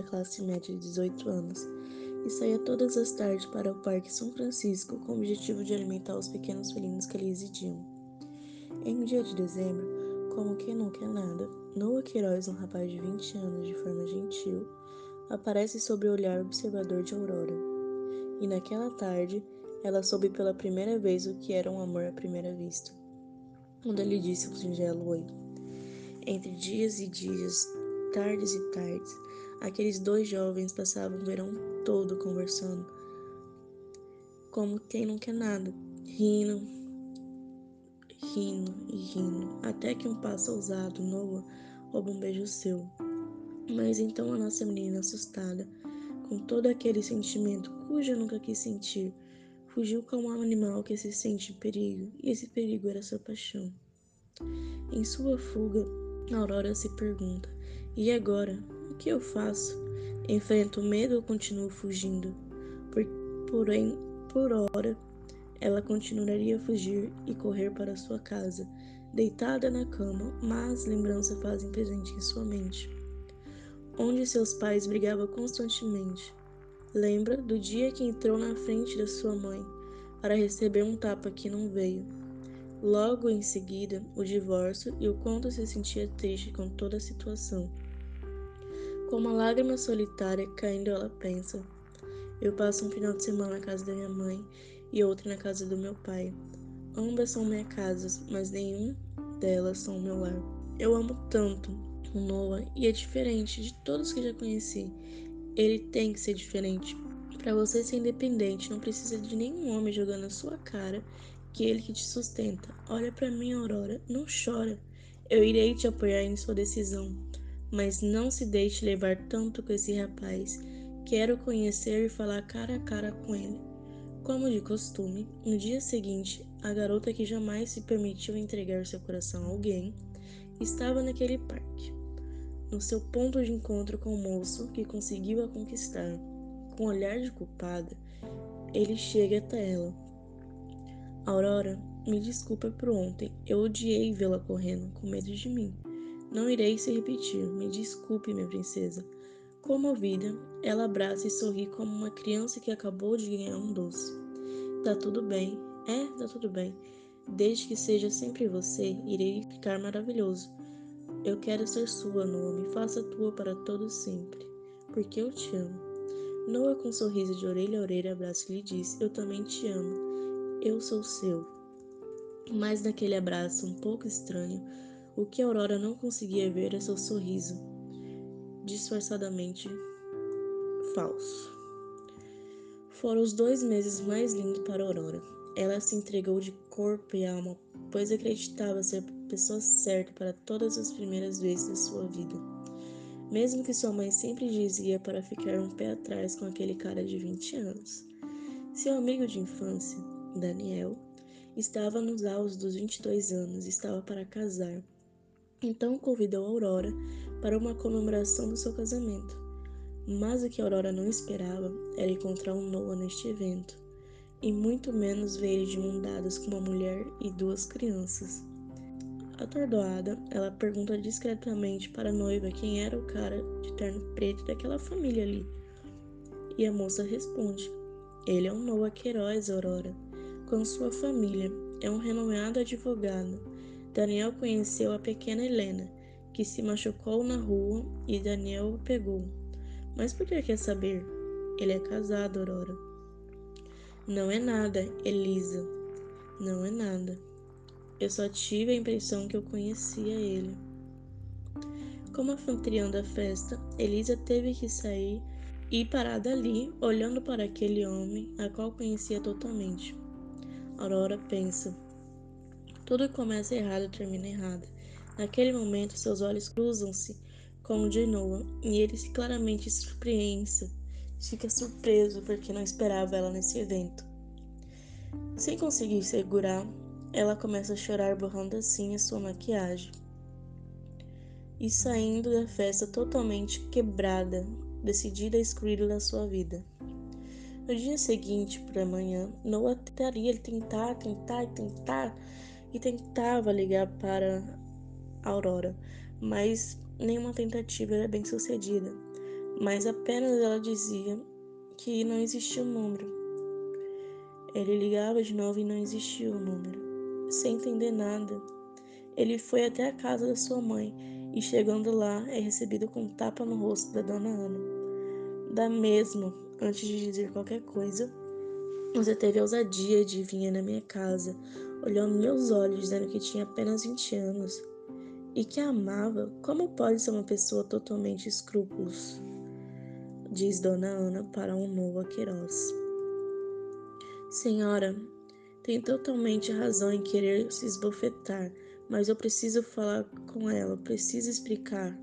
Da classe média de 18 anos e saía todas as tardes para o Parque São Francisco com o objetivo de alimentar os pequenos felinos que ali residiam. Em um dia de dezembro, como quem não quer nada, Noah Queiroz, um rapaz de 20 anos de forma gentil, aparece sob o olhar observador de Aurora. E naquela tarde, ela soube pela primeira vez o que era um amor à primeira vista. Quando ele disse um singelo oi. Entre dias e dias, tardes e tardes, aqueles dois jovens passavam o verão todo conversando, como quem não quer nada, rindo, rindo e rindo, até que um passo ousado, Noah, rouba um beijo seu. Mas então a nossa menina, assustada, com todo aquele sentimento cujo eu nunca quis sentir, fugiu como um animal que se sente em perigo, e esse perigo era sua paixão. Em sua fuga, Aurora se pergunta: e agora? Que eu faço? Enfrento o medo ou continuo fugindo? Por, porém, por hora, ela continuaria a fugir e correr para sua casa, deitada na cama, mas lembranças fazem presente em sua mente. Onde seus pais brigavam constantemente. Lembra do dia que entrou na frente da sua mãe para receber um tapa que não veio. Logo em seguida, o divórcio e o quanto se sentia triste com toda a situação. Com uma lágrima solitária caindo, ela pensa: Eu passo um final de semana na casa da minha mãe e outro na casa do meu pai. Ambas são minhas casas, mas nenhum delas são o meu lar. Eu amo tanto o Noah e é diferente de todos que já conheci. Ele tem que ser diferente. Para você ser independente, não precisa de nenhum homem jogando na sua cara que ele que te sustenta. Olha para mim, Aurora, não chora. Eu irei te apoiar em sua decisão mas não se deixe levar tanto com esse rapaz. Quero conhecer e falar cara a cara com ele. Como de costume, no dia seguinte, a garota que jamais se permitiu entregar seu coração a alguém estava naquele parque, no seu ponto de encontro com o moço que conseguiu a conquistar. Com um olhar de culpada, ele chega até ela. Aurora, me desculpa por ontem. Eu odiei vê-la correndo, com medo de mim. Não irei se repetir. Me desculpe, minha princesa. Comovida, ela abraça e sorri como uma criança que acabou de ganhar um doce. Tá tudo bem. É, tá tudo bem. Desde que seja sempre você, irei ficar maravilhoso. Eu quero ser sua, Noah. Me faça tua para todo sempre. Porque eu te amo. Noah, com um sorriso de orelha a orelha, abraça e lhe diz: Eu também te amo. Eu sou seu. Mas naquele abraço um pouco estranho, o que Aurora não conseguia ver é seu sorriso, disfarçadamente falso. Foram os dois meses mais lindos para Aurora. Ela se entregou de corpo e alma, pois acreditava ser a pessoa certa para todas as primeiras vezes da sua vida. Mesmo que sua mãe sempre dizia para ficar um pé atrás com aquele cara de 20 anos. Seu amigo de infância, Daniel, estava nos autos dos 22 anos e estava para casar então convidou Aurora para uma comemoração do seu casamento. Mas o que Aurora não esperava era encontrar um Noah neste evento, e muito menos ver ele de mão dadas com uma mulher e duas crianças. Atordoada, ela pergunta discretamente para a noiva quem era o cara de terno preto daquela família ali. E a moça responde: Ele é um Noah Queiroz, Aurora, com sua família. É um renomeado advogado Daniel conheceu a pequena Helena, que se machucou na rua e Daniel a pegou. Mas por que quer saber? Ele é casado, Aurora. Não é nada, Elisa. Não é nada. Eu só tive a impressão que eu conhecia ele. Como anfitriã da festa, Elisa teve que sair e parada ali, olhando para aquele homem, a qual conhecia totalmente. Aurora pensa: tudo começa errado termina errado. Naquele momento, seus olhos cruzam-se com o de Noah e ele claramente se surpreende. Fica surpreso porque não esperava ela nesse evento. Sem conseguir segurar, ela começa a chorar, borrando assim a sua maquiagem. E saindo da festa totalmente quebrada, decidida a excluí-lo da sua vida. No dia seguinte, para amanhã, Noah tentaria tentar, tentar, tentar e tentava ligar para Aurora, mas nenhuma tentativa era bem sucedida. Mas apenas ela dizia que não existia o um número. Ele ligava de novo e não existia o um número. Sem entender nada, ele foi até a casa da sua mãe e, chegando lá, é recebido com um tapa no rosto da dona Ana. Da mesma, antes de dizer qualquer coisa, você teve a ousadia de vir na minha casa, olhando meus olhos, dizendo que tinha apenas 20 anos e que a amava. Como pode ser uma pessoa totalmente escrúpulos? Diz Dona Ana para um novo Queiroz. Senhora, tem totalmente razão em querer se esbofetar, mas eu preciso falar com ela, preciso explicar.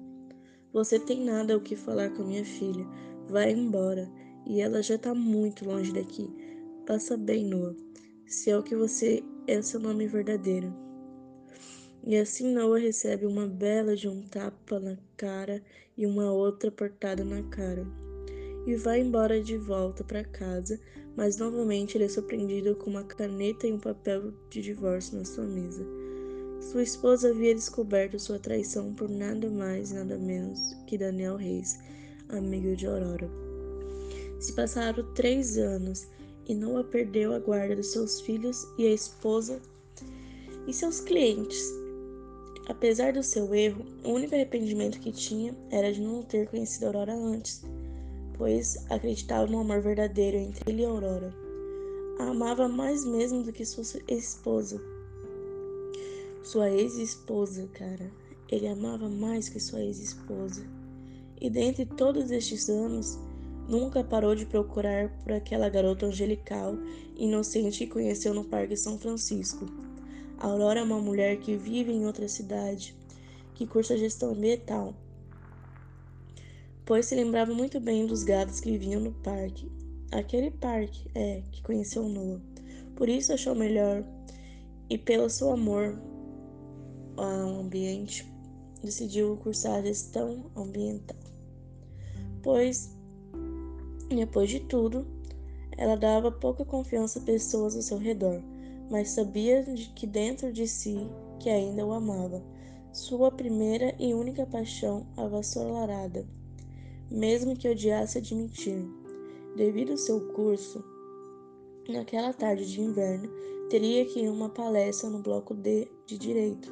Você tem nada o que falar com minha filha. Vai embora. E ela já está muito longe daqui. Passa bem, Noah. Se é o que você é seu nome verdadeiro. E assim Noah recebe uma bela de um tapa na cara e uma outra portada na cara. E vai embora de volta para casa, mas novamente ele é surpreendido com uma caneta e um papel de divórcio na sua mesa. Sua esposa havia descoberto sua traição por nada mais nada menos que Daniel Reis, amigo de Aurora. Se passaram três anos e Noah perdeu a guarda dos seus filhos e a esposa e seus clientes. Apesar do seu erro, o único arrependimento que tinha era de não ter conhecido Aurora antes, pois acreditava no amor verdadeiro entre ele e Aurora. A amava mais mesmo do que sua esposa. Sua ex-esposa, cara. Ele amava mais que sua ex-esposa. E dentre todos estes anos, Nunca parou de procurar por aquela garota angelical, inocente que conheceu no Parque São Francisco. A Aurora é uma mulher que vive em outra cidade, que cursa gestão ambiental, pois se lembrava muito bem dos gatos que viviam no parque. Aquele parque, é, que conheceu Noah. Por isso achou melhor, e pelo seu amor ao ambiente, decidiu cursar gestão ambiental. Pois depois de tudo, ela dava pouca confiança a pessoas ao seu redor, mas sabia de que dentro de si que ainda o amava. Sua primeira e única paixão avassalarada, mesmo que odiasse admitir. Devido ao seu curso, naquela tarde de inverno, teria que ir uma palestra no bloco D de Direito.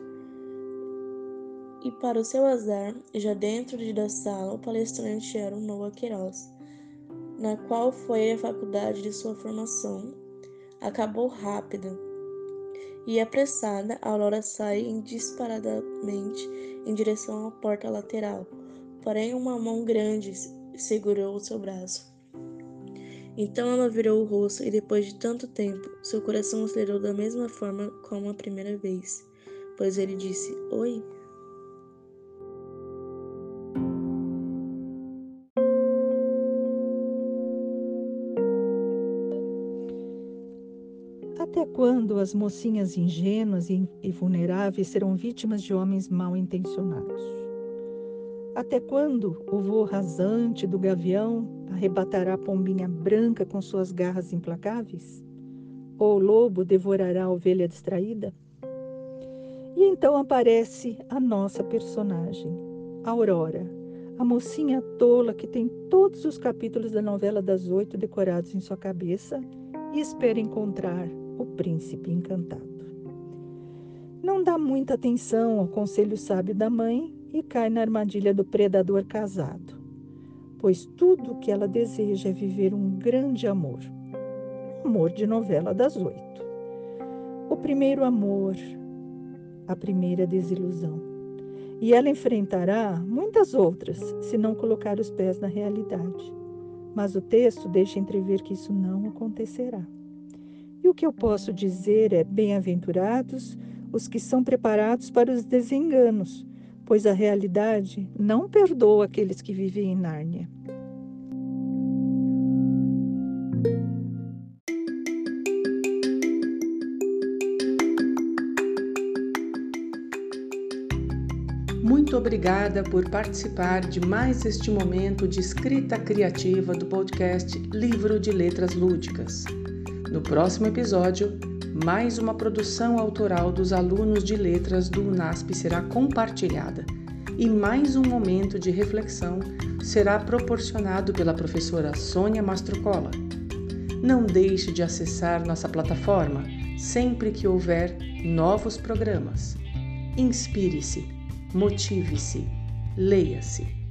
E para o seu azar, já dentro da sala, o palestrante era o Noah Queiroz na qual foi a faculdade de sua formação, acabou rápida. E apressada, Aurora sai disparadamente em direção à porta lateral, porém uma mão grande segurou o seu braço. Então ela virou o rosto e depois de tanto tempo, seu coração acelerou da mesma forma como a primeira vez, pois ele disse: "Oi". Quando as mocinhas ingênuas e vulneráveis serão vítimas de homens mal intencionados? Até quando o voo rasante do gavião arrebatará a pombinha branca com suas garras implacáveis? Ou o lobo devorará a ovelha distraída? E então aparece a nossa personagem, Aurora, a mocinha tola que tem todos os capítulos da novela das oito decorados em sua cabeça e espera encontrar o príncipe encantado. Não dá muita atenção ao conselho sábio da mãe e cai na armadilha do predador casado, pois tudo o que ela deseja é viver um grande amor. amor de novela das oito. O primeiro amor, a primeira desilusão. E ela enfrentará muitas outras se não colocar os pés na realidade. Mas o texto deixa entrever que isso não acontecerá. E o que eu posso dizer é: bem-aventurados os que são preparados para os desenganos, pois a realidade não perdoa aqueles que vivem em Nárnia. Muito obrigada por participar de mais este momento de escrita criativa do podcast Livro de Letras Lúdicas. No próximo episódio, mais uma produção autoral dos alunos de letras do UNASP será compartilhada e mais um momento de reflexão será proporcionado pela professora Sônia Mastrocola. Não deixe de acessar nossa plataforma sempre que houver novos programas. Inspire-se, motive-se, leia-se.